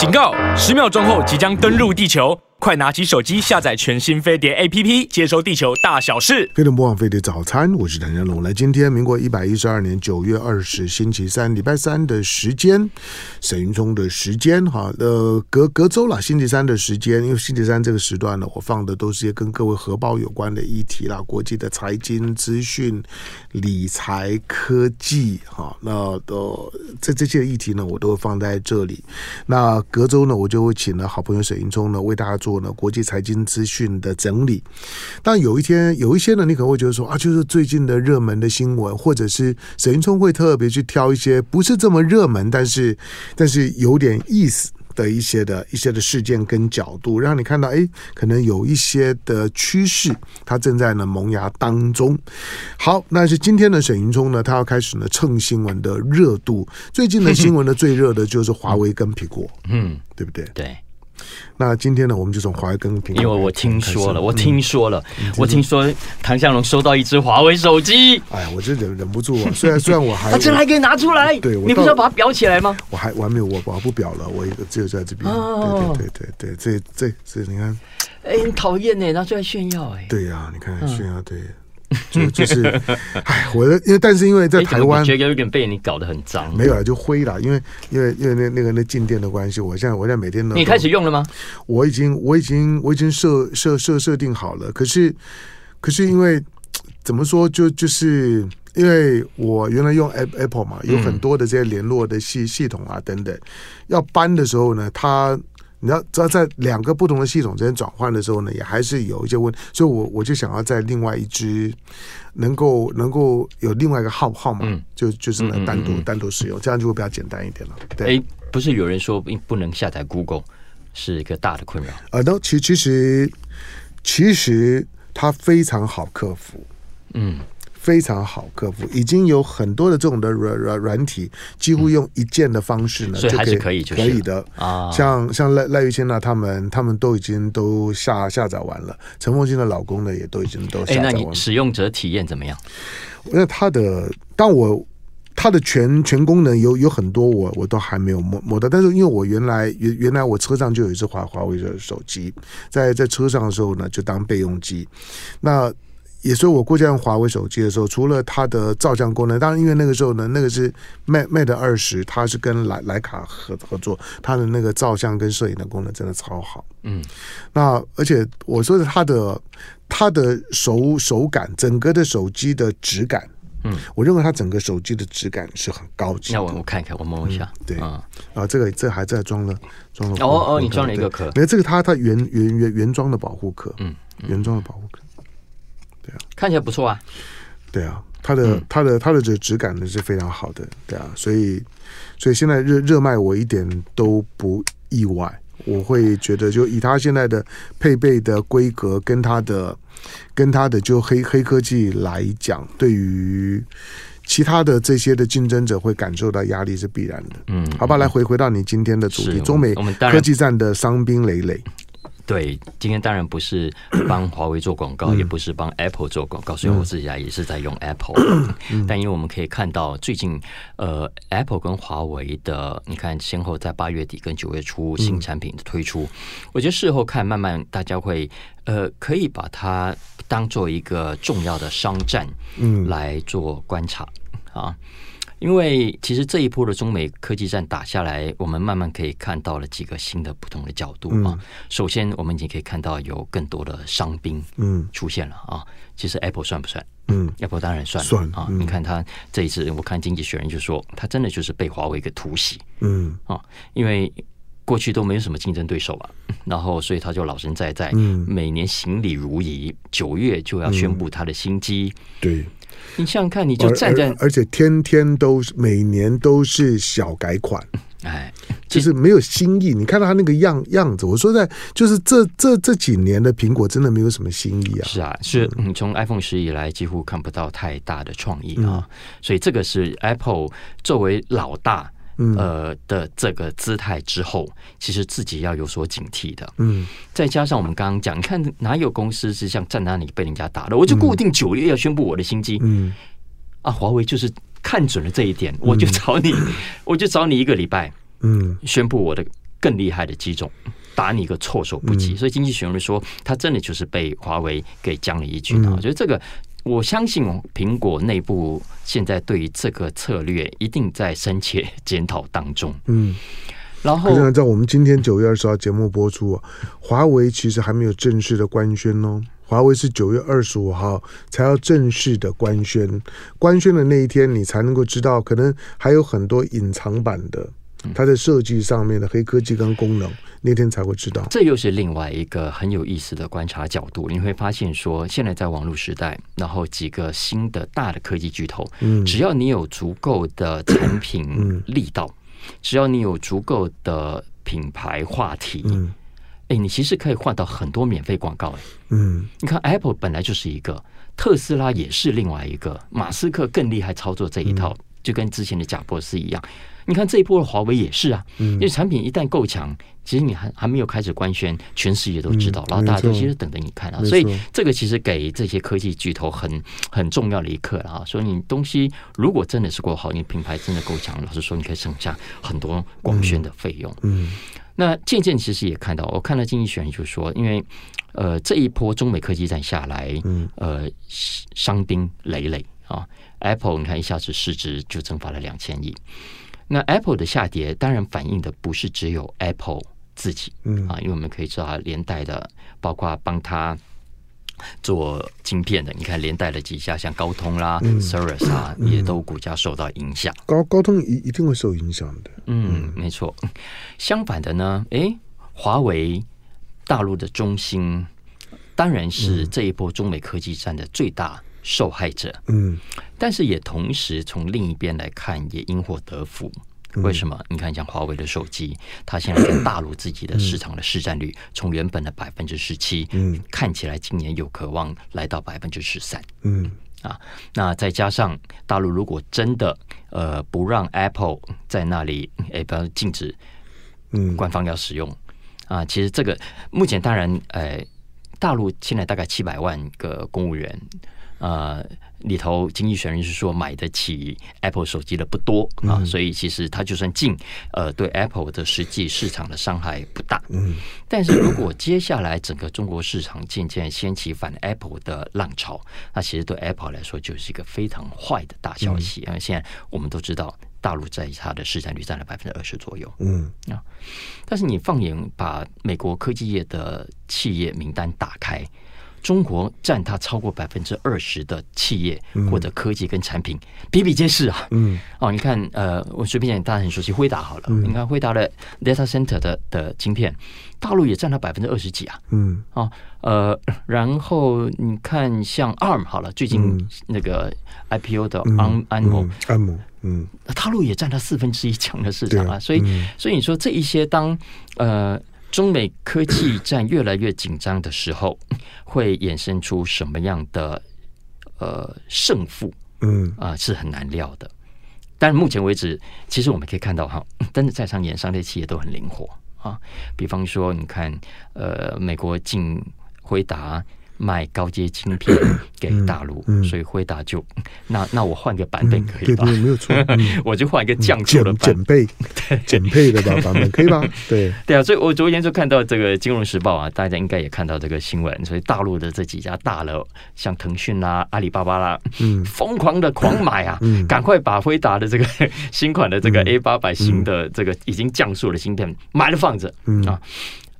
警告！十秒钟后即将登陆地球。快拿起手机下载全新飞碟 APP，接收地球大小事。飞碟播放飞碟早餐，我是谭家龙。来，今天民国一百一十二年九月二十星期三，礼拜三的时间，沈云聪的时间哈，呃，隔隔周了，星期三的时间，因为星期三这个时段呢，我放的都是些跟各位荷包有关的议题啦，国际的财经资讯、理财、科技哈，那呃，这这些议题呢，我都会放在这里。那隔周呢，我就会请了好朋友沈云聪呢，为大家做。做呢国际财经资讯的整理，但有一天有一些呢，你可能会觉得说啊，就是最近的热门的新闻，或者是沈云聪会特别去挑一些不是这么热门，但是但是有点意思的一些的一些的事件跟角度，让你看到哎，可能有一些的趋势，它正在呢萌芽当中。好，那是今天的沈云聪呢，他要开始呢蹭新闻的热度。最近的新闻呢，最热的就是华为跟苹果，嗯，对不对？对。那今天呢，我们就从华为跟苹果。因为我听说了，我听说了，我听说唐向龙收到一只华为手机。哎呀，我这忍忍不住啊！虽然虽然我还，他这还可以拿出来。对，你不是要把它裱起来吗？我还我还没有，我我不裱了，我只有在这边。哦，对对对对，这这这，你看，哎，很讨厌呢，拿出来炫耀哎。对呀，你看炫耀对。就就是，哎，我的因为但是因为在台湾，觉得有点被你搞得很脏。没有啊，就灰了，因为因为因为那那个那静电的关系，我现在我现在每天都。你开始用了吗？我已经我已经我已经设设设设定好了，可是可是因为怎么说，就就是因为我原来用 Apple 嘛，有很多的这些联络的系系统啊等等，要搬的时候呢，它。你要知道，在两个不同的系统之间转换的时候呢，也还是有一些问题，所以我我就想要在另外一支能够能够有另外一个号号码，嗯、就就是呢单独、嗯嗯嗯、单独使用，这样就会比较简单一点了。对，哎，不是有人说不能下载 Google 是一个大的困扰？呃，都其其实其实它非常好克服，嗯。非常好克服，已经有很多的这种的软软软体，几乎用一键的方式呢，就可以可以可以的啊。像像赖赖玉谦呢，他们他们都已经都下下载完了。陈凤新的老公呢，也都已经都下载完了。哎，那你使用者体验怎么样？那他的，当我他的全全功能有有很多我，我我都还没有摸摸到。但是因为我原来原原来我车上就有一只华华为的手机，在在车上的时候呢，就当备用机。那也所以，我过去用华为手机的时候，除了它的照相功能，当然因为那个时候呢，那个是 Mate Mate 二十，它是跟莱莱卡合合作，它的那个照相跟摄影的功能真的超好。嗯，那而且我说的它的它的手手感，整个的手机的质感，嗯，我认为它整个手机的质感是很高级。那我我看一看，我摸一下。嗯、对啊，啊，这个这还在装了装了。哦哦，你装了一个壳。没有这个它它原原原原装的保护壳，嗯，原装的保护壳。对啊，看起来不错啊。对啊，它的、嗯、它的它的这个质感呢是非常好的。对啊，所以所以现在热热卖我一点都不意外。我会觉得，就以它现在的配备的规格跟它的跟它的就黑黑科技来讲，对于其他的这些的竞争者会感受到压力是必然的。嗯，好吧，来回回到你今天的主题，中美科技战的伤兵累累。对，今天当然不是帮华为做广告，嗯、也不是帮 Apple 做广告，所以我自己啊也是在用 Apple。嗯、但因为我们可以看到，最近呃，Apple 跟华为的，你看先后在八月底跟九月初新产品的推出，嗯、我觉得事后看，慢慢大家会呃可以把它当做一个重要的商战，嗯，来做观察、嗯、啊。因为其实这一波的中美科技战打下来，我们慢慢可以看到了几个新的不同的角度啊。嗯、首先，我们已经可以看到有更多的伤兵嗯出现了啊。其实 Apple 算不算？嗯，Apple 当然算算啊。嗯、你看他这一次，我看经济学人就说，他真的就是被华为给突袭嗯啊，因为过去都没有什么竞争对手啊，然后所以他就老神在在，嗯，每年行礼如仪，九月就要宣布他的新机、嗯，对。你想想看，你就站在而，且天天都是每年都是小改款，哎，就是没有新意。你看到他那个样样子，我说在就是这这这几年的苹果真的没有什么新意啊。是啊，是你从 iPhone 十以来几乎看不到太大的创意啊，嗯、所以这个是 Apple 作为老大。呃的这个姿态之后，其实自己要有所警惕的。嗯，再加上我们刚刚讲，你看哪有公司是像站那里被人家打的？我就固定九月要宣布我的新机。嗯，啊，华为就是看准了这一点，我就找你，我就找你一个礼拜。嗯，宣布我的更厉害的机种，打你一个措手不及。嗯、所以经济学人说，他真的就是被华为给将了一军啊！我、嗯、觉得这个，我相信苹果内部现在对于这个策略一定在深切检讨当中。嗯，然后按照我们今天九月二十号节目播出啊，华为其实还没有正式的官宣哦。华为是九月二十五号才要正式的官宣，官宣的那一天你才能够知道，可能还有很多隐藏版的，它在设计上面的黑科技跟功能，那天才会知道。这又是另外一个很有意思的观察角度，你会发现说，现在在网络时代，然后几个新的大的科技巨头，嗯，只要你有足够的产品力道，只要你有足够的品牌话题，嗯。哎，你其实可以换到很多免费广告哎。嗯，你看 Apple 本来就是一个，特斯拉也是另外一个，马斯克更厉害操作这一套，嗯、就跟之前的贾博士一样。你看这一波的华为也是啊，嗯、因为产品一旦够强，其实你还还没有开始官宣，全世界都知道，嗯、然后大家都其实等着你看啊。所以这个其实给这些科技巨头很很重要的一课了啊。所以你东西如果真的是够好，你品牌真的够强，老实说，你可以省下很多广宣的费用。嗯。嗯那渐渐其实也看到，我看到经济学人就说，因为呃这一波中美科技战下来，嗯，呃伤兵累累啊。Apple 你看一下子市值就蒸发了两千亿。那 Apple 的下跌当然反映的不是只有 Apple 自己，嗯啊，因为我们可以知道连带的包括帮他。做晶片的，你看连带了几家，像高通啦、Cirrus、嗯、啊，也都股价受到影响。高高通一一定会受影响的。嗯，没错。相反的呢，诶，华为大陆的中兴，当然是这一波中美科技战的最大受害者。嗯，但是也同时从另一边来看，也因祸得福。为什么？你看，像华为的手机，它现在在大陆自己的市场的市占率，从原本的百分之十七，嗯，看起来今年有渴望来到百分之十三，嗯。啊，那再加上大陆如果真的呃不让 Apple 在那里，哎，不要禁止，嗯，官方要使用啊，其实这个目前当然，呃，大陆现在大概七百万个公务员，呃。里头经济学人是说买得起 Apple 手机的不多啊，嗯、所以其实它就算进，呃，对 Apple 的实际市场的伤害不大。嗯，但是如果接下来整个中国市场渐渐掀起反 Apple 的浪潮，那其实对 Apple 来说就是一个非常坏的大消息。嗯、因为现在我们都知道，大陆在它的市占率占了百分之二十左右。嗯啊，但是你放眼把美国科技业的企业名单打开。中国占它超过百分之二十的企业或者科技跟产品比比皆是啊。嗯，哦，你看，呃，我随便讲，大家很熟悉辉达好了。嗯，你看辉达的 data center 的的晶片，大陆也占了百分之二十几啊。嗯，哦，呃，然后你看像 ARM 好了，最近那个 IPO 的 ARM ARM，嗯，大陆也占了四分之一强的市场啊。所以，所以你说这一些当呃。中美科技战越来越紧张的时候，会衍生出什么样的呃胜负？嗯啊、呃，是很难料的。但目前为止，其实我们可以看到哈，真的在商言商的企业都很灵活啊。比方说，你看呃，美国进辉达。卖高阶晶片 给大陆，嗯。嗯、所以辉达就那那我换个版本可以吧？嗯、对，没有错，嗯、我就换一个降速的版减配，减配的版本可以吧？对。对啊，所以我昨天就看到这个《金融时报》啊，大家应该也看到这个新闻，所以大陆的这几家大了，像腾讯啦、阿里巴巴啦，嗯，疯狂的狂买啊，嗯，赶快把辉达的这个新款的这个 A 八百型的这个已经降速的芯片买了放着，嗯。啊。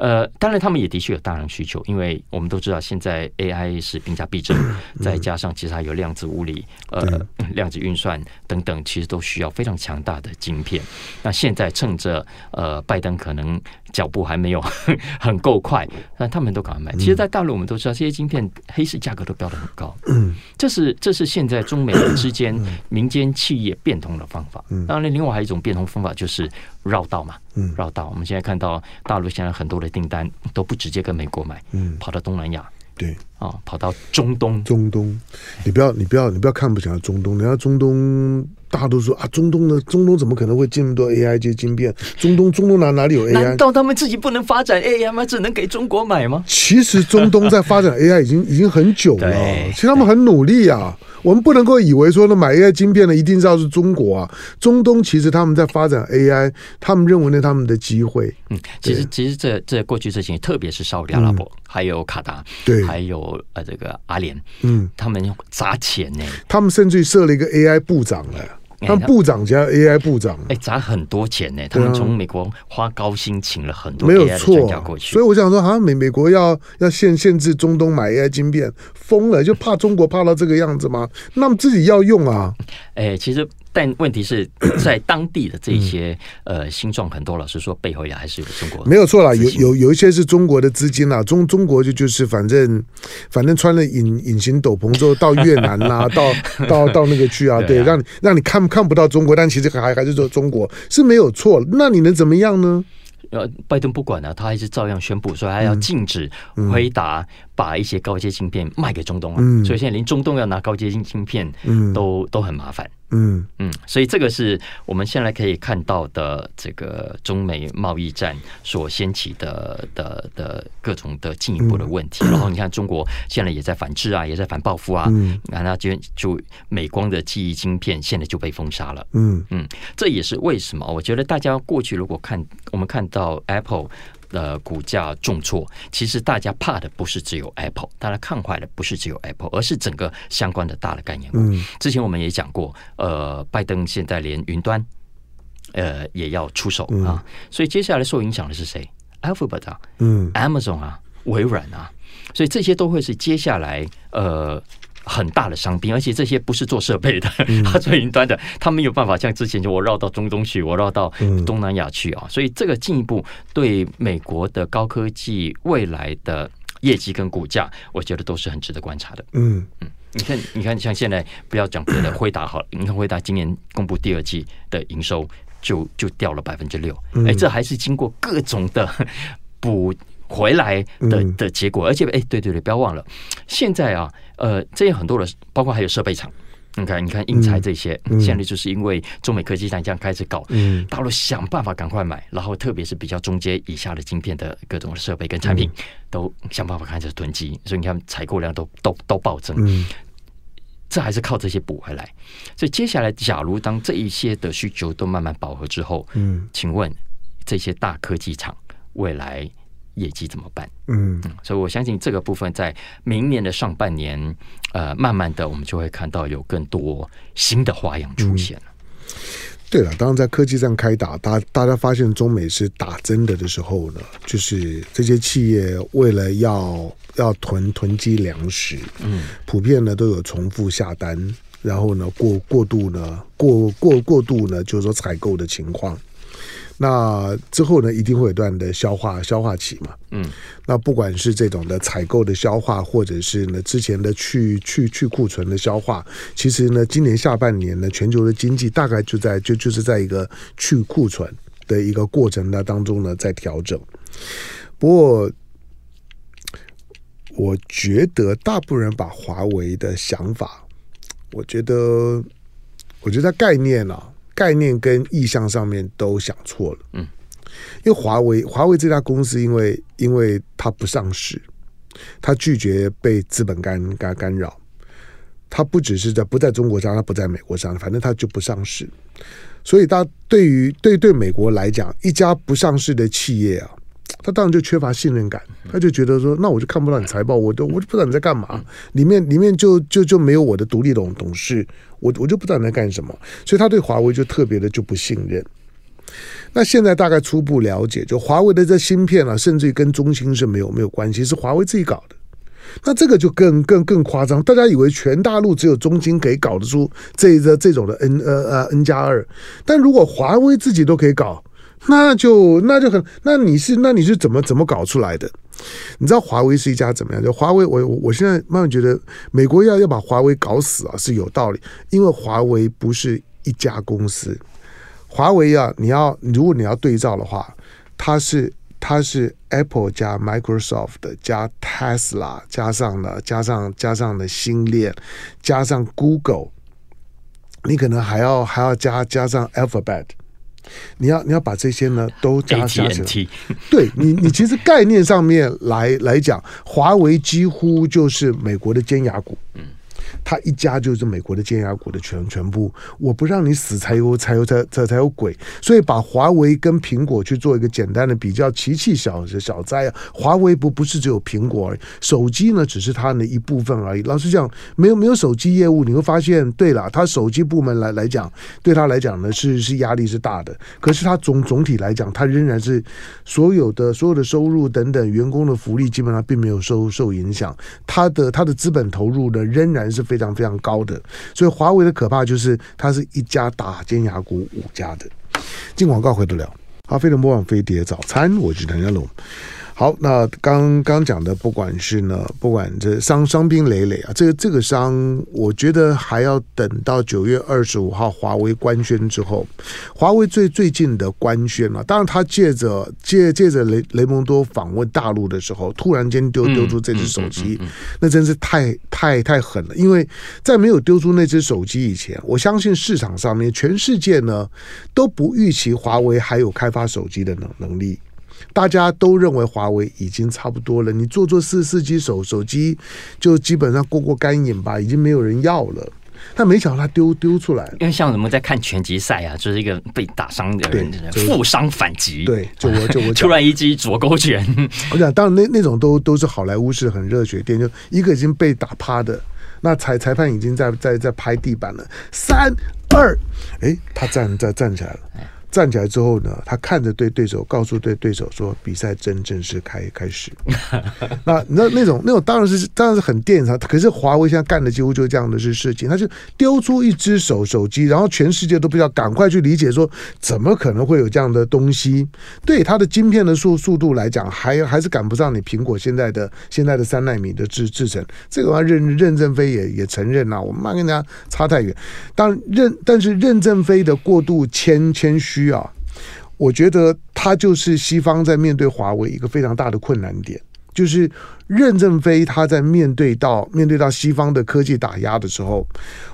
呃，当然，他们也的确有大量需求，因为我们都知道现在 AI 是兵家必争，再加上其实还有量子物理、呃，量子运算等等，其实都需要非常强大的晶片。那现在趁着呃，拜登可能脚步还没有 很够快，那他们都赶快买。其实，在大陆我们都知道，这些晶片黑市价格都标的很高。嗯，这是这是现在中美之间民间企业变通的方法。嗯当然，另外还有一种变通方法就是绕道嘛。嗯，绕道。我们现在看到大陆现在很多的订单都不直接跟美国买，嗯，跑到东南亚，对，啊、哦，跑到中东，中东，你不要，你不要，你不要看不起中东，人家中东大家都说啊，中东呢，中东怎么可能会进那么多 AI 这些晶片？中东中东哪哪里有 AI？难道他们自己不能发展 AI 吗？只能给中国买吗？其实中东在发展 AI 已经已经很久了，其实他们很努力啊。我们不能够以为说呢，买 AI 晶片的一定是要是中国啊。中东其实他们在发展 AI，他们认为呢他们的机会。嗯，其实其实这这过去这些年，特别是沙特阿拉伯，嗯、还有卡达，对，还有呃这个阿联，嗯，他们用砸钱呢，他们甚至于设了一个 AI 部长了。他们部长加 AI 部长，哎，砸很多钱呢。他们从美国花高薪请了很多没有错，所以我想说，好像美美国要要限限制中东买 AI 晶片，疯了，就怕中国怕到这个样子吗？那么自己要用啊。哎，其实。但问题是在当地的这些呃新创很多，老师说背后也还是有中国。没有错啦，有有有一些是中国的资金啦，中中国就就是反正反正穿了隐隐形斗篷之后到越南啦，到到到那个去啊，对，让你让你看看不到中国，但其实还还是说中国是没有错，那你能怎么样呢？呃，拜登不管了，他还是照样宣布说他要禁止回答把一些高阶芯片卖给中东啊，嗯，所以现在连中东要拿高阶晶芯片都，嗯，都很麻烦。嗯嗯，所以这个是我们现在可以看到的这个中美贸易战所掀起的的的各种的进一步的问题。然后你看，中国现在也在反制啊，也在反报复啊。嗯，那他就就美光的记忆晶片现在就被封杀了。嗯嗯，这也是为什么？我觉得大家过去如果看我们看到 Apple。的股价重挫，其实大家怕的不是只有 Apple，大家看坏的不是只有 Apple，而是整个相关的大的概念股。嗯，之前我们也讲过，呃，拜登现在连云端，呃，也要出手啊，所以接下来受影响的是谁？Alphabet 啊，嗯，Amazon 啊，微软啊，所以这些都会是接下来呃。很大的伤兵，而且这些不是做设备的，他做云端的，他没有办法像之前就我绕到中东去，我绕到东南亚去啊，所以这个进一步对美国的高科技未来的业绩跟股价，我觉得都是很值得观察的。嗯。嗯，你看，你看，像现在不要讲别的，辉达好了，你看辉达今年公布第二季的营收就就掉了百分之六，哎，这还是经过各种的补。回来的的结果，而且哎，对对对，不要忘了，现在啊，呃，这些很多的，包括还有设备厂，你看，你看英才这些，现在就是因为中美科技战这样开始搞，大陆想办法赶快买，然后特别是比较中阶以下的晶片的各种设备跟产品，都想办法开始囤积，所以你看采购量都都都暴增，这还是靠这些补回来。所以接下来，假如当这一些的需求都慢慢饱和之后，嗯，请问这些大科技厂未来？业绩怎么办？嗯，所以我相信这个部分在明年的上半年，呃，慢慢的我们就会看到有更多新的花样出现了。嗯、对了，当然在科技战开打，大大家发现中美是打真的的时候呢，就是这些企业为了要要囤囤积粮食，嗯，普遍呢都有重复下单，然后呢过过度呢过过过度呢就是说采购的情况。那之后呢，一定会有段的消化消化期嘛。嗯，那不管是这种的采购的消化，或者是呢之前的去去去库存的消化，其实呢，今年下半年呢，全球的经济大概就在就就是在一个去库存的一个过程的当中呢，在调整。不过，我觉得大部分人把华为的想法，我觉得，我觉得概念啊。概念跟意向上面都想错了，嗯，因为华为华为这家公司，因为因为它不上市，它拒绝被资本干干干扰，它不只是在不在中国上，它不在美国上，反正它就不上市，所以它对于对对美国来讲，一家不上市的企业啊。他当然就缺乏信任感，他就觉得说，那我就看不到你财报，我都我就不知道你在干嘛，里面里面就就就没有我的独立董董事，我我就不知道你在干什么，所以他对华为就特别的就不信任。那现在大概初步了解，就华为的这芯片啊，甚至于跟中兴是没有没有关系，是华为自己搞的。那这个就更更更夸张，大家以为全大陆只有中兴可以搞得出这这这种的 N 呃呃 N 加二，但如果华为自己都可以搞。那就那就很，那你是那你是怎么怎么搞出来的？你知道华为是一家怎么样？就华为，我我现在慢慢觉得，美国要要把华为搞死啊是有道理，因为华为不是一家公司，华为啊，你要如果你要对照的话，它是它是 Apple 加 Microsoft 加 Tesla 加上了加上加上了星链加上 Google。你可能还要还要加加上 alphabet，你要你要把这些呢 都加加起来。对你你其实概念上面来来讲，华为几乎就是美国的尖牙股。嗯。他一家就是美国的尖牙股的全全部，我不让你死才有才有才才才有鬼，所以把华为跟苹果去做一个简单的比较，奇奇小小灾啊！华为不不是只有苹果而已，手机呢只是它的一部分而已。老实讲，没有没有手机业务，你会发现，对了，他手机部门来来讲，对他来讲呢是是压力是大的。可是他总总体来讲，他仍然是所有的所有的收入等等，员工的福利基本上并没有受受影响，他的他的资本投入呢仍然是。非常非常高的，所以华为的可怕就是它是一家打尖牙股五家的。进广告回得了，好，飞碟播放飞碟早餐，我是谭家龙。好，那刚刚讲的，不管是呢，不管这伤伤兵累累啊，这个这个伤，我觉得还要等到九月二十五号华为官宣之后，华为最最近的官宣啊，当然他借着借借着雷雷蒙多访问大陆的时候，突然间丢丢出这只手机，那真是太太太狠了。因为在没有丢出那只手机以前，我相信市场上面全世界呢都不预期华为还有开发手机的能能力。大家都认为华为已经差不多了，你做做四四 G 手手机，就基本上过过干瘾吧，已经没有人要了。但没想到他丢丢出来，因为像我们在看拳击赛啊，就是一个被打伤的人，负伤反击。对，就我就我 突然一击左勾拳，我讲当然那那种都都是好莱坞式很热血电，就一个已经被打趴的，那裁裁判已经在在在拍地板了，三二，哎，他站站站起来了。站起来之后呢，他看着对对手，告诉对对手说：“比赛真正式开开始。”那那那种那种当然是当然是很电影，可是华为现在干的几乎就是这样的事事情，他就丢出一只手手机，然后全世界都比较赶快去理解说，怎么可能会有这样的东西？对它的晶片的速速度来讲，还 还是赶不上你苹果现在的现在的三纳米的制制程。这个话任任正非也也承认啊，我们跟人家差太远。当任但是任正非的过度谦谦虚。需要，我觉得他就是西方在面对华为一个非常大的困难点，就是任正非他在面对到面对到西方的科技打压的时候，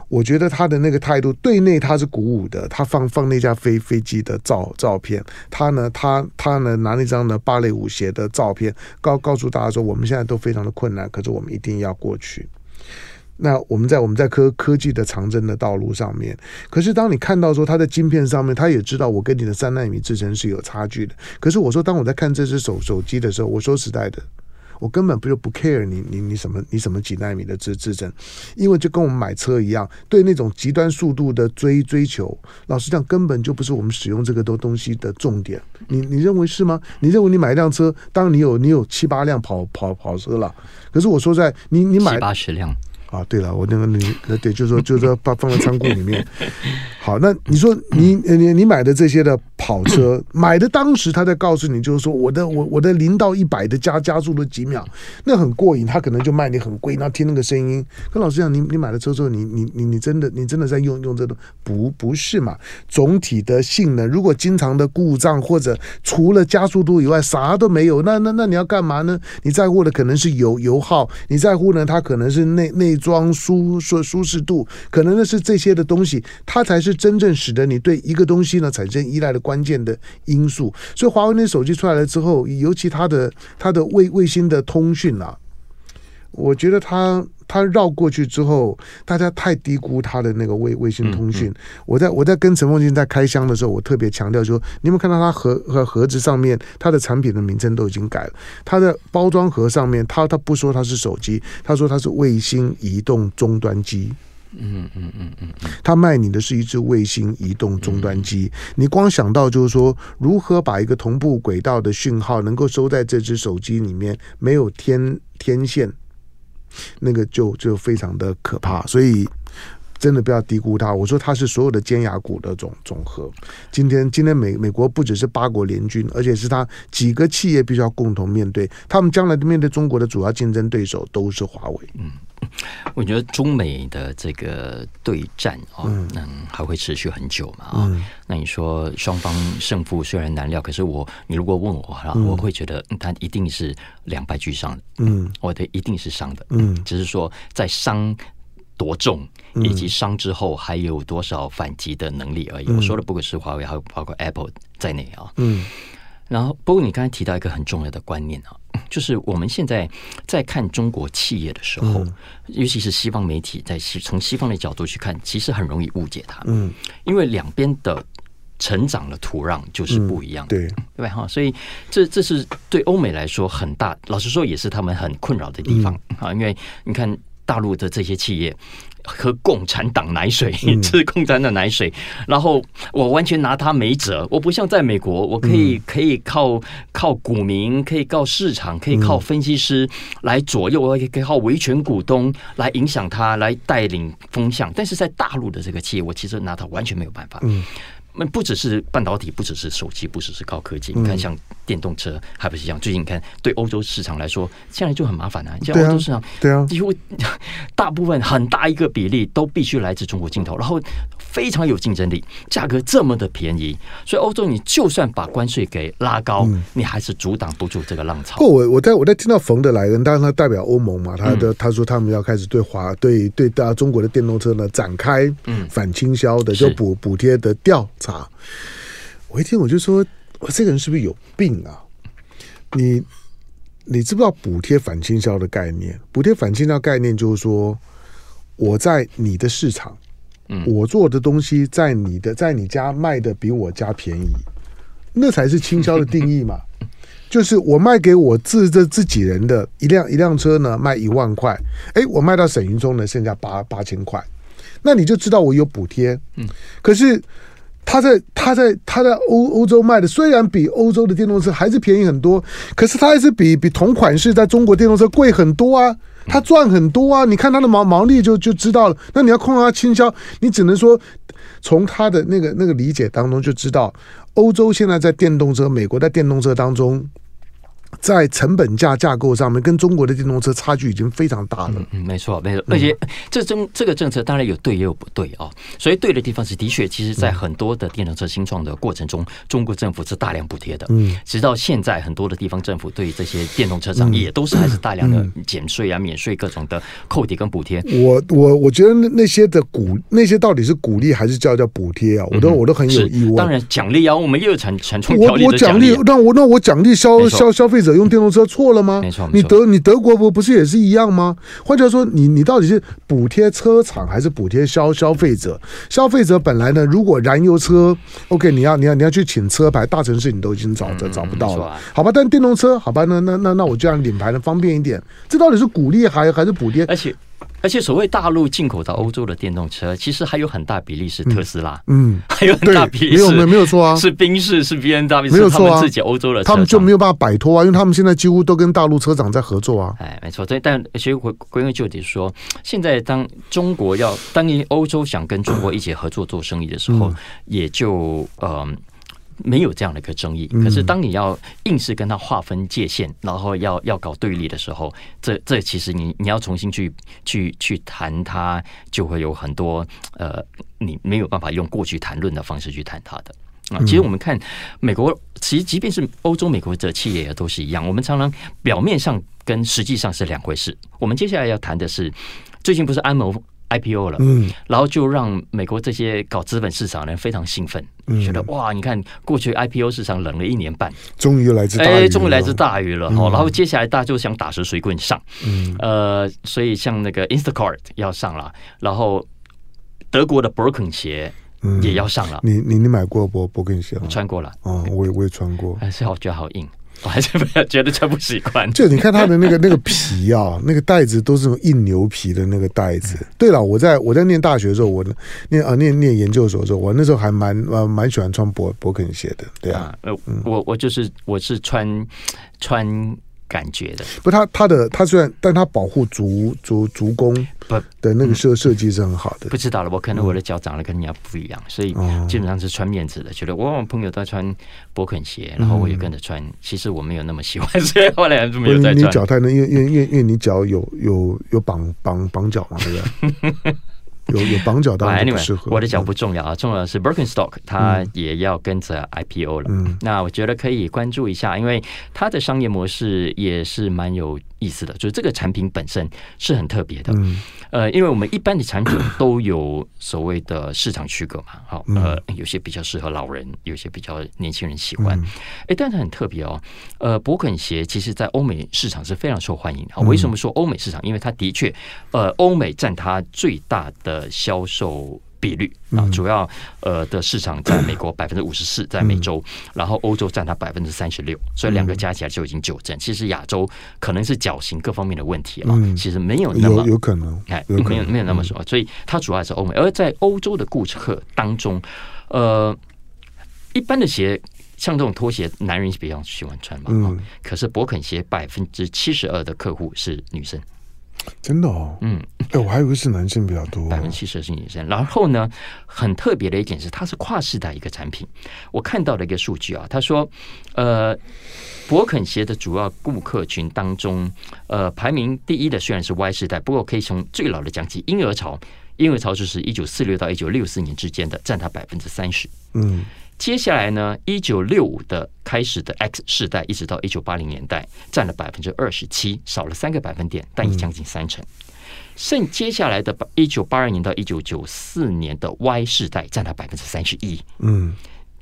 我觉得他的那个态度对内他是鼓舞的，他放放那架飞飞机的照照片，他呢他他呢拿那张呢芭蕾舞鞋的照片，告告诉大家说我们现在都非常的困难，可是我们一定要过去。那我们在我们在科科技的长征的道路上面，可是当你看到说它在晶片上面，他也知道我跟你的三纳米制程是有差距的。可是我说，当我在看这只手手机的时候，我说实在的，我根本不就不 care 你你你什么你什么几纳米的制制程，因为就跟我们买车一样，对那种极端速度的追追求，老实讲根本就不是我们使用这个东东西的重点。你你认为是吗？你认为你买一辆车，当你有你有七八辆跑跑跑车了，可是我说在你你买八十辆。啊，对了，我那个你那对，就是说就是说把放在仓库里面。好，那你说你你你买的这些的跑车，买的当时他在告诉你，就是说我的我我的零到一百的加加速的几秒，那很过瘾，他可能就卖你很贵，然后听那个声音。跟老师讲，你你买了车之后，你你你你真的你真的在用用这个不不是嘛？总体的性能，如果经常的故障或者除了加速度以外啥都没有，那那那你要干嘛呢？你在乎的可能是油油耗，你在乎呢，它可能是内内。装舒舒舒适度，可能的是这些的东西，它才是真正使得你对一个东西呢产生依赖的关键的因素。所以华为那手机出来了之后，尤其它的它的卫卫星的通讯啊，我觉得他。他绕过去之后，大家太低估他的那个卫卫星通讯。我在我在跟陈凤金在开箱的时候，我特别强调说，你有没有看到他盒和盒子上面，它的产品的名称都已经改了。它的包装盒上面，他他不说他是手机，他说他是卫星移动终端机。嗯嗯嗯嗯，他卖你的是一只卫星移动终端机。你光想到就是说，如何把一个同步轨道的讯号能够收在这只手机里面，没有天天线。那个就就非常的可怕，所以真的不要低估它。我说它是所有的尖牙股的总总和。今天今天美美国不只是八国联军，而且是它几个企业必须要共同面对，他们将来面对中国的主要竞争对手都是华为。嗯。我觉得中美的这个对战哦，嗯，还会持续很久嘛啊？嗯、那你说双方胜负虽然难料，可是我你如果问我哈，嗯、我会觉得他一定是两败俱伤的。嗯，我的一定是伤的。嗯，只是说在伤多重，以及伤之后还有多少反击的能力而已。我说的不只是华为，还有包括 Apple 在内啊。嗯。然后，不过你刚才提到一个很重要的观念啊，就是我们现在在看中国企业的时候，嗯、尤其是西方媒体在西从西方的角度去看，其实很容易误解它。嗯，因为两边的成长的土壤就是不一样的，对对吧？哈，所以这这是对欧美来说很大，老实说也是他们很困扰的地方啊。因为你看大陆的这些企业。喝共产党奶水，吃共产党奶水，嗯、然后我完全拿他没辙。我不像在美国，我可以可以靠靠股民，可以靠市场，可以靠分析师来左右，我也可以靠维权股东来影响他，来带领风向。但是在大陆的这个企业，我其实拿他完全没有办法。嗯。那不只是半导体，不只是手机，不只是高科技。你看，像电动车，还不是一样？最近你看，对欧洲市场来说，现在就很麻烦啊。像欧洲市场，对啊，几乎 大部分很大一个比例都必须来自中国镜头，然后非常有竞争力，价格这么的便宜，所以欧洲你就算把关税给拉高，你还是阻挡不住这个浪潮。不，我我在我在听到冯德莱恩，当然他代表欧盟嘛，他的他说他们要开始对华对对大中国的电动车呢展开反倾销的就补补贴的调查。啊！我一听我就说，我这个人是不是有病啊？你你知不知道补贴反倾销的概念？补贴反倾销概念就是说，我在你的市场，嗯，我做的东西在你的在你家卖的比我家便宜，那才是倾销的定义嘛。就是我卖给我自这自己人的一辆一辆车呢，卖一万块，哎，我卖到沈云中呢，剩下八八千块，那你就知道我有补贴，嗯，可是。他在他在他在欧欧洲卖的，虽然比欧洲的电动车还是便宜很多，可是他还是比比同款式在中国电动车贵很多啊，他赚很多啊，你看他的毛毛利就就知道了。那你要控制他倾销，你只能说从他的那个那个理解当中就知道，欧洲现在在电动车，美国在电动车当中。在成本价架构上面，跟中国的电动车差距已经非常大了。嗯，没错，没错。而且这政这个政策当然有对也有不对啊。所以对的地方是，的确，其实，在很多的电动车新创的过程中，中国政府是大量补贴的。嗯，直到现在，很多的地方政府对这些电动车厂也都是还是大量的减税啊、免税各种的扣抵跟补贴。我我我觉得那些的鼓那些到底是鼓励还是叫叫补贴啊？我都我都很有疑问。当然奖励啊，我们也有产产出我我奖励，那我那我奖励消消消费者。用电动车错了吗？没错，你德你德国不不是也是一样吗？换句话说，你你到底是补贴车厂还是补贴消消费者？消费者本来呢，如果燃油车，OK，你要你要你要去请车牌，大城市你都已经找着找不到了，好吧？但电动车，好吧，那那那那我这样领牌呢方便一点，这到底是鼓励还还是补贴？而且。而且，所谓大陆进口到欧洲的电动车，其实还有很大比例是特斯拉，嗯，还有很大比例是没有没有错啊，是宾士，是 B N W，没有错啊，自己欧洲的，他们就没有办法摆脱啊，因为他们现在几乎都跟大陆车厂在合作啊。哎，没错，但其实回归根究底说，现在当中国要当你欧洲想跟中国一起合作做生意的时候，也就嗯。没有这样的一个争议，可是当你要硬是跟他划分界限，然后要要搞对立的时候，这这其实你你要重新去去去谈它，就会有很多呃，你没有办法用过去谈论的方式去谈它的啊。其实我们看美国，其实即便是欧洲、美国的企业也都是一样，我们常常表面上跟实际上是两回事。我们接下来要谈的是，最近不是安谋。IPO 了，嗯，然后就让美国这些搞资本市场的人非常兴奋，嗯，觉得哇，你看过去 IPO 市场冷了一年半，终于来自，哎，终于来自大鱼了，哦，然后接下来大家就想打蛇随棍上，嗯，呃，所以像那个 Instacart 要上了，然后德国的 Broken 鞋也要上了，你你你买过博 Birken 鞋吗？穿过了，哦，我也我也穿过，还是好觉得好硬。我还是不要觉得穿不习惯。就你看它的那个那个皮啊，那个袋子都是那种硬牛皮的那个袋子。对了，我在我在念大学的时候，我念啊念念研究所的时候，我那时候还蛮蛮蛮喜欢穿勃勃肯鞋的。对啊，呃，我我就是我是穿穿。感觉的不，他他的他虽然，但他保护足足足弓不的那个设设计是很好的。不知道了，我可能我的脚长得跟人家不一样，所以基本上是穿面子的。觉得我朋友都在穿勃肯鞋，然后我也跟着穿。其实我没有那么喜欢，所以后来还是没有再穿。你脚太嫩，因为因为因为因为你脚有有有绑绑绑脚嘛，对不对？有有 绑脚当然不适合。我的脚不重要啊，重要的是 Birkenstock，它也要跟着 IPO 了。嗯，那我觉得可以关注一下，因为它的商业模式也是蛮有意思的，就是这个产品本身是很特别的。嗯，呃，因为我们一般的产品都有所谓的市场区隔嘛，好，呃，有些比较适合老人，有些比较年轻人喜欢。哎，但是很特别哦，呃，勃肯鞋其实在欧美市场是非常受欢迎的。为什么说欧美市场？因为它的确，呃，欧美占它最大的销售比率啊，主要呃的市场在美国百分之五十四，在美洲，然后欧洲占它百分之三十六，所以两个加起来就已经九成。其实亚洲可能是脚型各方面的问题啊，其实没有那么有有可能，哎，没有没有那么说，所以它主要还是欧美。而在欧洲的顾客当中，呃，一般的鞋像这种拖鞋，男人比较喜欢穿嘛，嗯，可是勃肯鞋百分之七十二的客户是女生。真的哦，嗯，哎，我还以为是男性比较多，百分之七十是女生。然后呢，很特别的一点是，它是跨世代一个产品。我看到了一个数据啊，他说，呃，勃肯鞋的主要顾客群当中，呃，排名第一的虽然是 Y 世代，不过可以从最老的讲起，婴儿潮，婴儿潮就是一九四六到一九六四年之间的，占它百分之三十，嗯。接下来呢，一九六五的开始的 X 世代，一直到一九八零年代，占了百分之二十七，少了三个百分点，但也将近三成。剩接下来的一九八二年到一九九四年的 Y 世代，占了百分之三十一。嗯，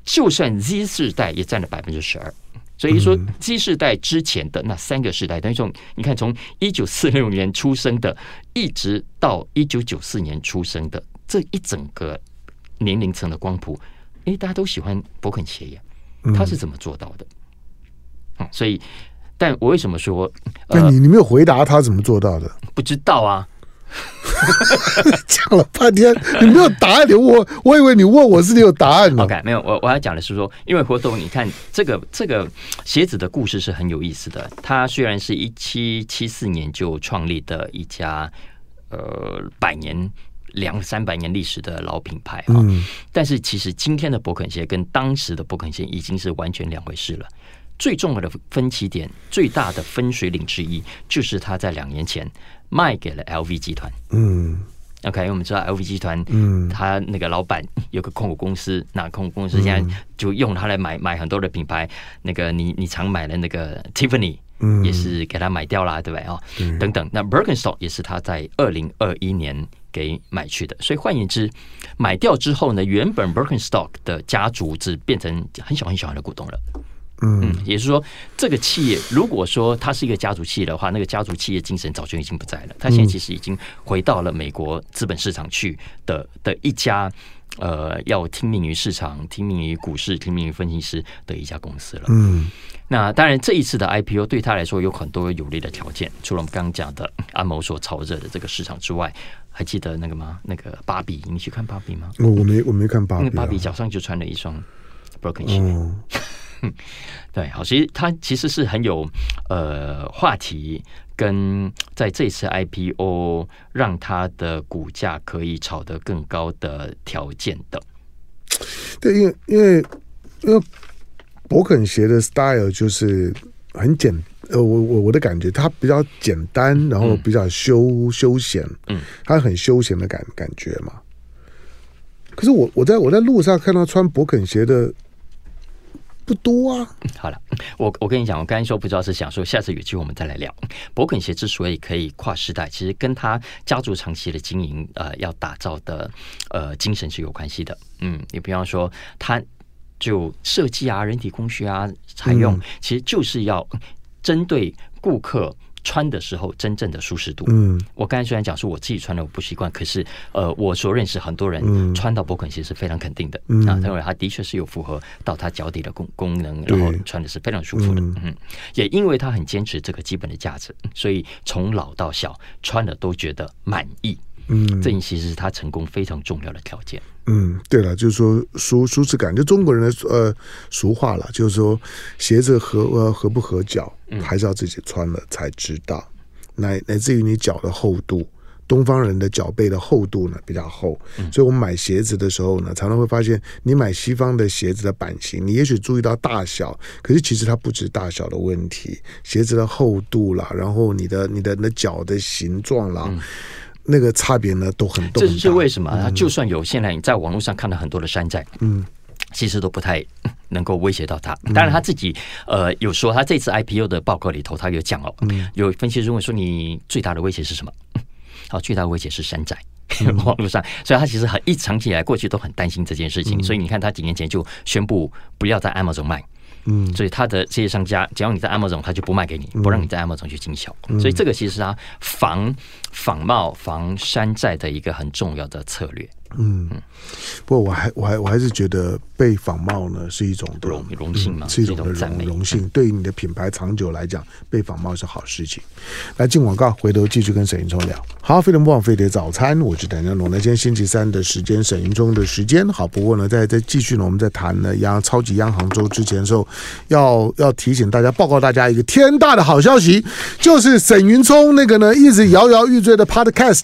就算 Z 世代也占了百分之十二。所以说，Z 世代之前的那三个世代，等于说，你看从一九四六年出生的，一直到一九九四年出生的这一整个年龄层的光谱。哎，大家都喜欢勃肯鞋呀，他是怎么做到的？嗯，所以，但我为什么说？那、呃、你你没有回答他怎么做到的？不知道啊，讲了半天，你没有答案。你问我，我以为你问我是你有答案呢。OK，没有，我我要讲的是说，因为活动，你看这个这个鞋子的故事是很有意思的。它虽然是一七七四年就创立的一家呃百年。两三百年历史的老品牌啊，但是其实今天的勃肯鞋跟当时的勃肯鞋已经是完全两回事了。最重要的分歧点，最大的分水岭之一，就是他在两年前卖给了 LV 集团。嗯，OK，因为我们知道 LV 集团，嗯，他那个老板有个控股公司，那控股公司现在就用它来买买很多的品牌。那个你你常买的那个 Tiffany，也是给他买掉啦，对不对啊？等等，那 Birkenstock 也是他在二零二一年。给买去的，所以换言之，买掉之后呢，原本 Birkenstock 的家族只变成很小很小的股东了。嗯，也就是说，这个企业如果说它是一个家族企业的话，那个家族企业精神早就已经不在了。它现在其实已经回到了美国资本市场去的的一家呃，要听命于市场、听命于股市、听命于分析师的一家公司了。嗯，那当然，这一次的 IPO 对他来说有很多有利的条件，除了我们刚刚讲的安某所炒热的这个市场之外。还记得那个吗？那个芭比，你去看芭比吗？哦，我没，我没看芭比、啊。芭比脚上就穿了一双 broken 鞋。哦、对，好，其实它其实是很有呃话题，跟在这次 IPO 让它的股价可以炒得更高的条件的。对，因为因为因为勃肯鞋的 style 就是很简。呃，我我我的感觉，它比较简单，然后比较休、嗯、休闲，嗯，它很休闲的感感觉嘛。可是我我在我在路上看到穿勃肯鞋的不多啊。好了，我我跟你讲，我刚才说不知道是想说，下次有机会我们再来聊。勃肯鞋之所以可以跨时代，其实跟他家族长期的经营，呃，要打造的呃精神是有关系的。嗯，你比方说，它就设计啊，人体工学啊，采用，其实就是要。针对顾客穿的时候真正的舒适度，嗯，我刚才虽然讲说我自己穿的我不习惯，可是呃，我所认识很多人穿到勃肯鞋是非常肯定的，嗯，啊，认为它的确是有符合到他脚底的功功能，然后穿的是非常舒服的，嗯，也因为他很坚持这个基本的价值，所以从老到小穿的都觉得满意，嗯，这其实是他成功非常重要的条件。嗯，对了，就是说舒舒适感，就中国人的呃俗话了，就是说鞋子合呃合不合脚，还是要自己穿了才知道。乃乃至于你脚的厚度，东方人的脚背的厚度呢比较厚，所以我们买鞋子的时候呢，常常会发现，你买西方的鞋子的版型，你也许注意到大小，可是其实它不止大小的问题，鞋子的厚度啦，然后你的你的那脚的形状啦。那个差别呢都很多。这是为什么？它就算有现在你在网络上看到很多的山寨，嗯，其实都不太 能够威胁到他。当然他自己呃有说，他这次 IPO 的报告里头，他有讲哦，有分析师问说，你最大的威胁是什么？好，最大的威胁是山寨。网络上，所以他其实很一长期以来过去都很担心这件事情。所以你看，他几年前就宣布不要在 Amazon 卖。嗯，所以他的这些商家，只要你在 Amazon，他就不卖给你，不让你在 Amazon 去经销。所以这个其实是他防仿冒、防山寨的一个很重要的策略。嗯，不过我还我还我还是觉得被仿冒呢是一种荣荣幸嘛，是一种的荣荣幸。对于你的品牌长久来讲，被仿冒是好事情。来进广告，回头继续跟沈云聪聊。好，非常不枉飞碟早餐，我是谭家龙。那今天星期三的时间，沈云聪的时间。好，不过呢，在在继续呢，我们在谈呢央超级央行周之前的时候，要要提醒大家，报告大家一个天大的好消息，就是沈云聪那个呢一直摇摇欲坠的 Podcast。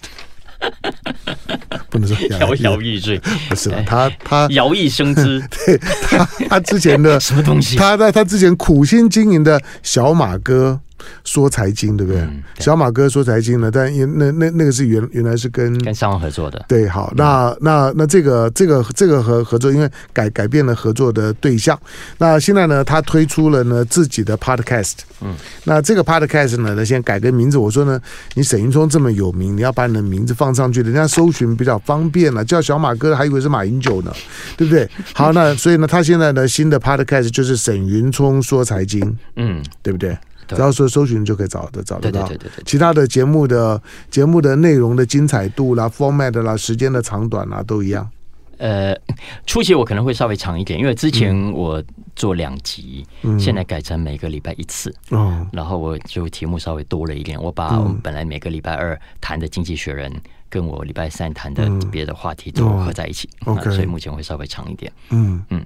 不能说 摇摇欲坠，不是？他他摇曳生姿，对他他之前的什么东西？他在他之前苦心经营的小马哥。说财经对不对？嗯、对小马哥说财经呢，但因那那那个是原原来是跟跟商网合作的。对，好，那、嗯、那那这个这个这个合合作，因为改改变了合作的对象。那现在呢，他推出了呢自己的 podcast。嗯，那这个 podcast 呢，呢先改个名字。我说呢，你沈云聪这么有名，你要把你的名字放上去，人家 搜寻比较方便了。叫小马哥还以为是马英九呢，对不对？好，那所以呢，他现在呢新的 podcast 就是沈云聪说财经。嗯，对不对？只要说搜寻就可以找得找得到，对对对对。其他的节目的节目的内容的精彩度啦、format 啦、时间的长短啦都一样。呃，初期我可能会稍微长一点，因为之前我做两集，嗯、现在改成每个礼拜一次。嗯，然后我就题目稍微多了一点，我把我们本来每个礼拜二谈的《经济学人》跟我礼拜三谈的别的话题都合在一起。所以目前会稍微长一点。嗯嗯，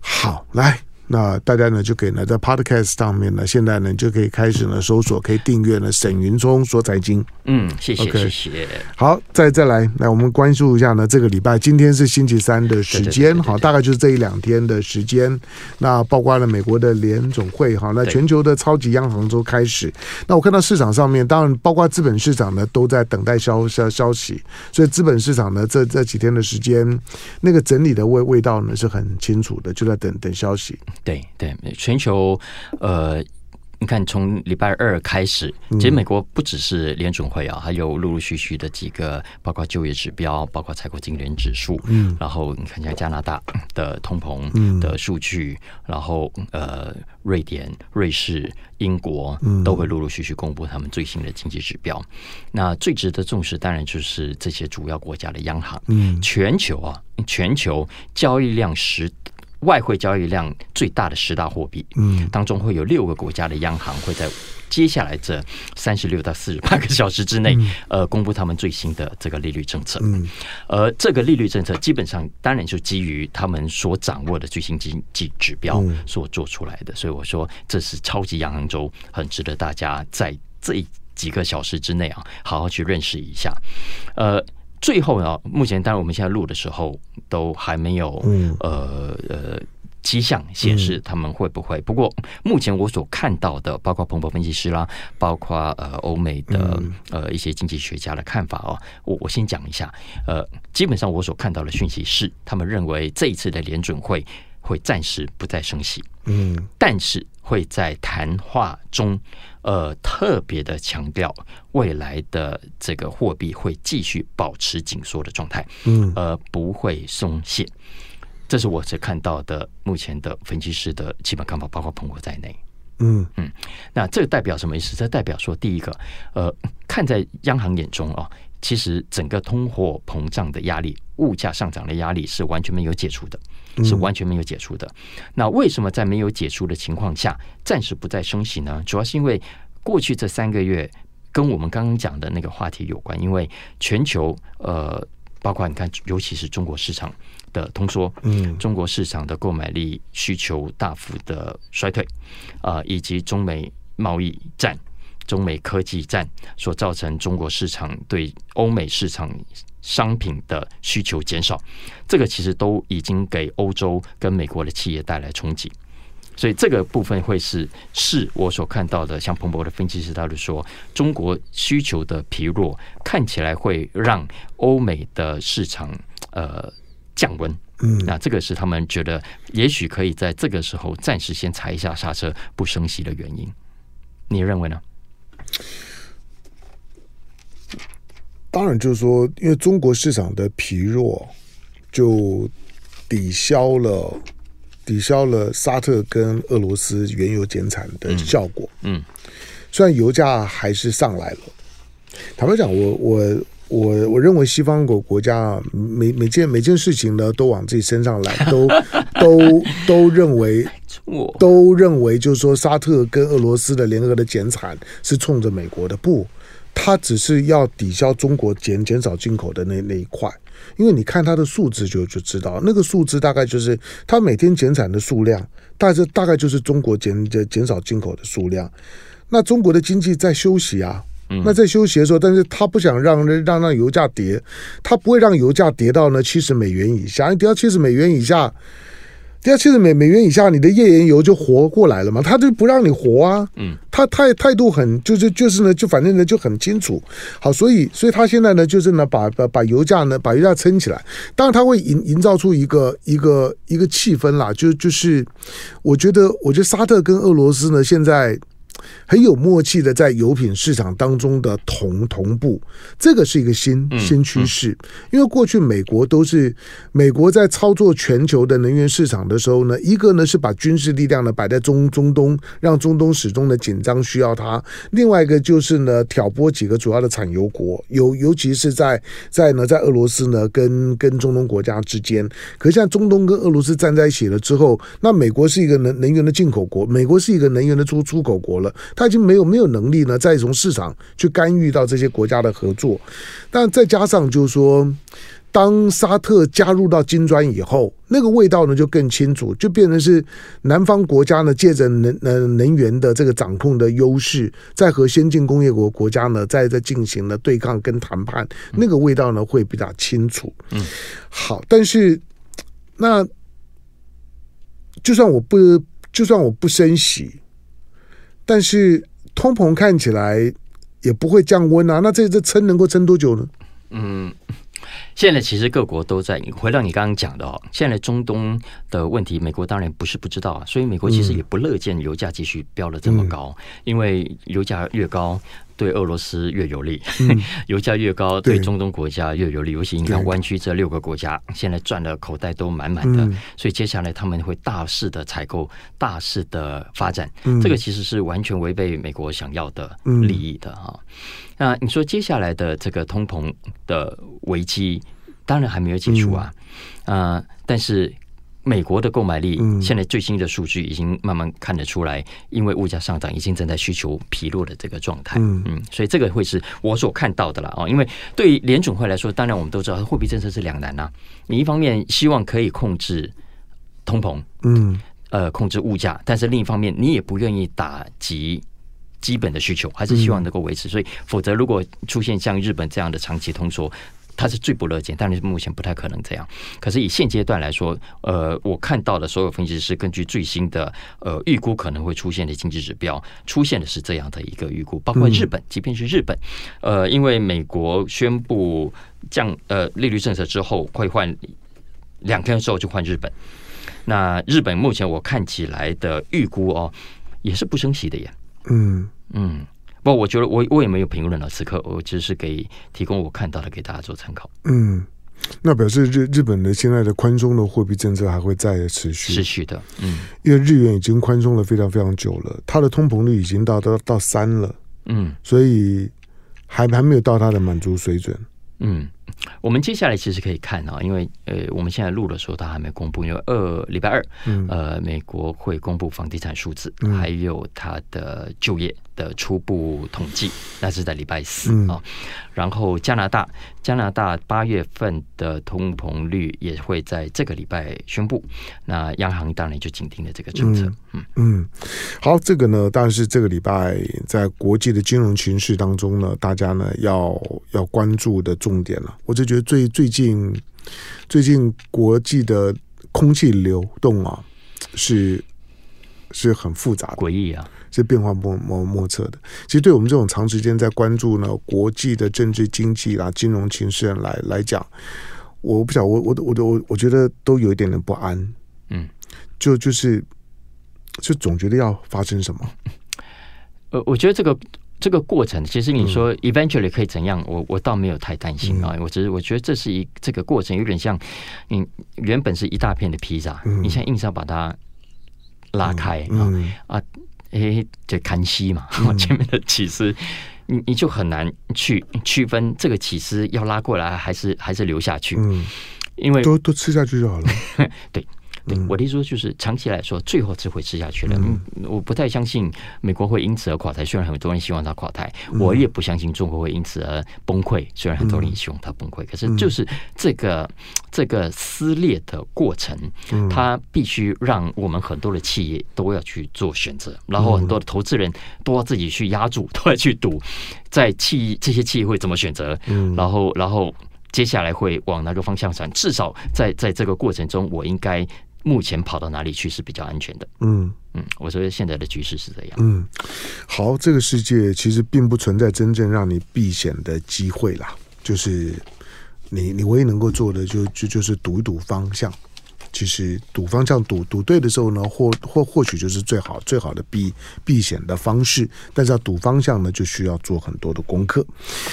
好，来。那大家呢就可以呢在 Podcast 上面呢，现在呢就可以开始呢搜索，可以订阅呢沈云聪说财经。嗯，谢谢 Okay 谢谢。好，再再来，来我们关注一下呢这个礼拜，今天是星期三的时间，好，大概就是这一两天的时间。那包括了美国的联总会，哈，那全球的超级央行都开始。那我看到市场上面，当然包括资本市场呢都在等待消消消息，所以资本市场呢这这几天的时间，那个整理的味味道呢是很清楚的，就在等等消息。对对，全球呃，你看从礼拜二开始，其实美国不只是联准会啊，还有陆陆续续的几个，包括就业指标，包括采购经理人指数，嗯，然后你看像加拿大的通膨的数据，嗯、然后呃，瑞典、瑞士、英国都会陆陆续续公布他们最新的经济指标。那最值得重视，当然就是这些主要国家的央行，嗯，全球啊，全球交易量十。外汇交易量最大的十大货币，嗯，当中会有六个国家的央行会在接下来这三十六到四十八个小时之内，嗯、呃，公布他们最新的这个利率政策。嗯，而这个利率政策基本上当然就基于他们所掌握的最新经济指标所做出来的。嗯、所以我说这是超级央行周，很值得大家在这几个小时之内啊，好好去认识一下。呃。最后呢，目前当然我们现在录的时候都还没有呃呃迹象显示他们会不会。不过目前我所看到的，包括彭博分析师啦，包括呃欧美的呃一些经济学家的看法哦，我我先讲一下。呃，基本上我所看到的讯息是，他们认为这一次的联准会会暂时不再升息，嗯，但是会在谈话中。呃，特别的强调未来的这个货币会继续保持紧缩的状态，嗯，而不会松懈。这是我所看到的目前的分析师的基本看法，包括彭博在内。嗯嗯，那这个代表什么意思？这代表说，第一个，呃，看在央行眼中啊，其实整个通货膨胀的压力、物价上涨的压力是完全没有解除的。是完全没有解除的。那为什么在没有解除的情况下，暂时不再升息呢？主要是因为过去这三个月跟我们刚刚讲的那个话题有关。因为全球呃，包括你看，尤其是中国市场的通缩，嗯，中国市场的购买力需求大幅的衰退啊，以及中美贸易战、中美科技战所造成中国市场对欧美市场。商品的需求减少，这个其实都已经给欧洲跟美国的企业带来冲击。所以这个部分会是是我所看到的，像彭博的分析师他就说，中国需求的疲弱看起来会让欧美的市场呃降温。嗯，那这个是他们觉得也许可以在这个时候暂时先踩一下刹车，不升息的原因。你认为呢？当然，就是说，因为中国市场的疲弱，就抵消了抵消了沙特跟俄罗斯原油减产的效果。嗯，嗯虽然油价还是上来了，坦白讲，我我。我我认为西方国国家啊，每每件每件事情呢，都往自己身上来，都都都认为，都认为就是说，沙特跟俄罗斯的联合的减产是冲着美国的，不，他只是要抵消中国减减少进口的那那一块，因为你看它的数字就就知道，那个数字大概就是它每天减产的数量，大致大概就是中国减减减少进口的数量，那中国的经济在休息啊。那在休息的时候，但是他不想让让让油价跌，他不会让油价跌到呢七十美元以下，你跌到七十美元以下，跌到七十美美元以下，你的页岩油就活过来了嘛，他就不让你活啊，嗯，他态态度很就是就是呢，就反正呢就很清楚，好，所以所以他现在呢就是呢把把把油价呢把油价撑起来，当然他会营营造出一个一个一个气氛啦，就就是我觉得我觉得沙特跟俄罗斯呢现在。很有默契的在油品市场当中的同同步，这个是一个新新趋势。因为过去美国都是美国在操作全球的能源市场的时候呢，一个呢是把军事力量呢摆在中中东，让中东始终的紧张需要它；另外一个就是呢挑拨几个主要的产油国，尤尤其是在在呢在俄罗斯呢跟跟中东国家之间。可是现在中东跟俄罗斯站在一起了之后，那美国是一个能能源的进口国，美国是一个能源的出出口国了。他已经没有没有能力呢，再从市场去干预到这些国家的合作，但再加上就是说，当沙特加入到金砖以后，那个味道呢就更清楚，就变成是南方国家呢借着能呃能源的这个掌控的优势，在和先进工业国国家呢在在进行了对抗跟谈判，那个味道呢会比较清楚。嗯，好，但是那就算我不就算我不升息。但是通膨看起来也不会降温啊，那这这撑能够撑多久呢？嗯，现在其实各国都在回到你刚刚讲的哦，现在中东的问题，美国当然不是不知道啊，所以美国其实也不乐见油价继续飙得这么高，嗯、因为油价越高。对俄罗斯越有利，嗯、油价越高，对中东国家越有利。尤其你看湾区这六个国家，现在赚的口袋都满满的，嗯、所以接下来他们会大肆的采购，大肆的发展。嗯、这个其实是完全违背美国想要的利益的哈。嗯、那你说接下来的这个通膨的危机，当然还没有解除啊，嗯、呃，但是。美国的购买力，现在最新的数据已经慢慢看得出来，因为物价上涨，已经正在需求疲弱的这个状态。嗯，所以这个会是我所看到的了啊。因为对于联准会来说，当然我们都知道，货币政策是两难呐。你一方面希望可以控制通膨，嗯，呃，控制物价，但是另一方面你也不愿意打击基本的需求，还是希望能够维持。所以，否则如果出现像日本这样的长期通缩。他是最不乐见，但是目前不太可能这样。可是以现阶段来说，呃，我看到的所有分析师根据最新的呃预估可能会出现的经济指标，出现的是这样的一个预估。包括日本，即便是日本，呃，因为美国宣布降呃利率政策之后，会换两天之后就换日本。那日本目前我看起来的预估哦，也是不升息的耶。嗯嗯。不，我觉得我我也没有评论了。此刻我只是给提供我看到的给大家做参考。嗯，那表示日日本的现在的宽松的货币政策还会再持续持续的。嗯，因为日元已经宽松了非常非常久了，它的通膨率已经到到到三了。嗯，所以还还没有到它的满足水准。嗯。我们接下来其实可以看啊，因为呃，我们现在录的时候，它还没公布，因为二礼拜二，嗯、呃，美国会公布房地产数字，嗯、还有它的就业的初步统计，那是在礼拜四啊。嗯、然后加拿大，加拿大八月份的通膨率也会在这个礼拜宣布，那央行当然就紧盯着这个政策。嗯嗯，好，这个呢，当然是这个礼拜在国际的金融情势当中呢，大家呢要要关注的重点了。我就觉得最最近最近国际的空气流动啊，是是很复杂的，诡异啊，是变化莫莫莫测的。其实对我们这种长时间在关注呢国际的政治经济啦、金融情势来来讲，我不晓得我我我我我觉得都有一点点不安。嗯，就就是就总觉得要发生什么。呃，我觉得这个。这个过程，其实你说 eventually 可以怎样？我我倒没有太担心啊。嗯、我只是我觉得这是一这个过程有点像，你原本是一大片的披萨，嗯、你现在硬是要把它拉开、啊啊，诶，就看西嘛，嗯、前面的起司，你你就很难去区分这个起司要拉过来还是还是留下去，嗯，因为都都吃下去就好了，对。对，我的意思说就是长期来说，最后是会吃下去的。嗯，我不太相信美国会因此而垮台，虽然很多人希望它垮台。我也不相信中国会因此而崩溃，虽然很多人希望它崩溃。可是就是这个这个撕裂的过程，它必须让我们很多的企业都要去做选择，然后很多的投资人都要自己去压住，都要去赌，在企这些企业会怎么选择。嗯，然后然后接下来会往哪个方向转？至少在在这个过程中，我应该。目前跑到哪里去是比较安全的？嗯嗯，我说现在的局势是这样。嗯，好，这个世界其实并不存在真正让你避险的机会啦，就是你你唯一能够做的就就就是赌一赌方向。其实赌方向赌赌对的时候呢，或或或许就是最好最好的避避险的方式。但是要赌方向呢，就需要做很多的功课。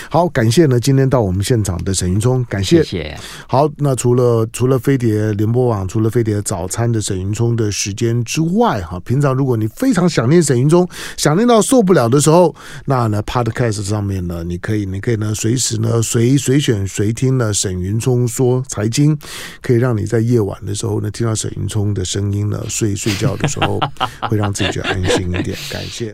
好，感谢呢今天到我们现场的沈云聪，感谢。谢谢。好，那除了除了飞碟联播网，除了飞碟早餐的沈云聪的时间之外，哈，平常如果你非常想念沈云聪，想念到受不了的时候，那呢 Podcast 上面呢，你可以你可以呢随时呢随随选随听呢沈云聪说财经，可以让你在夜晚的时候。呢，听到沈云聪的声音呢，睡睡觉的时候 会让自己觉得安心一点。感谢。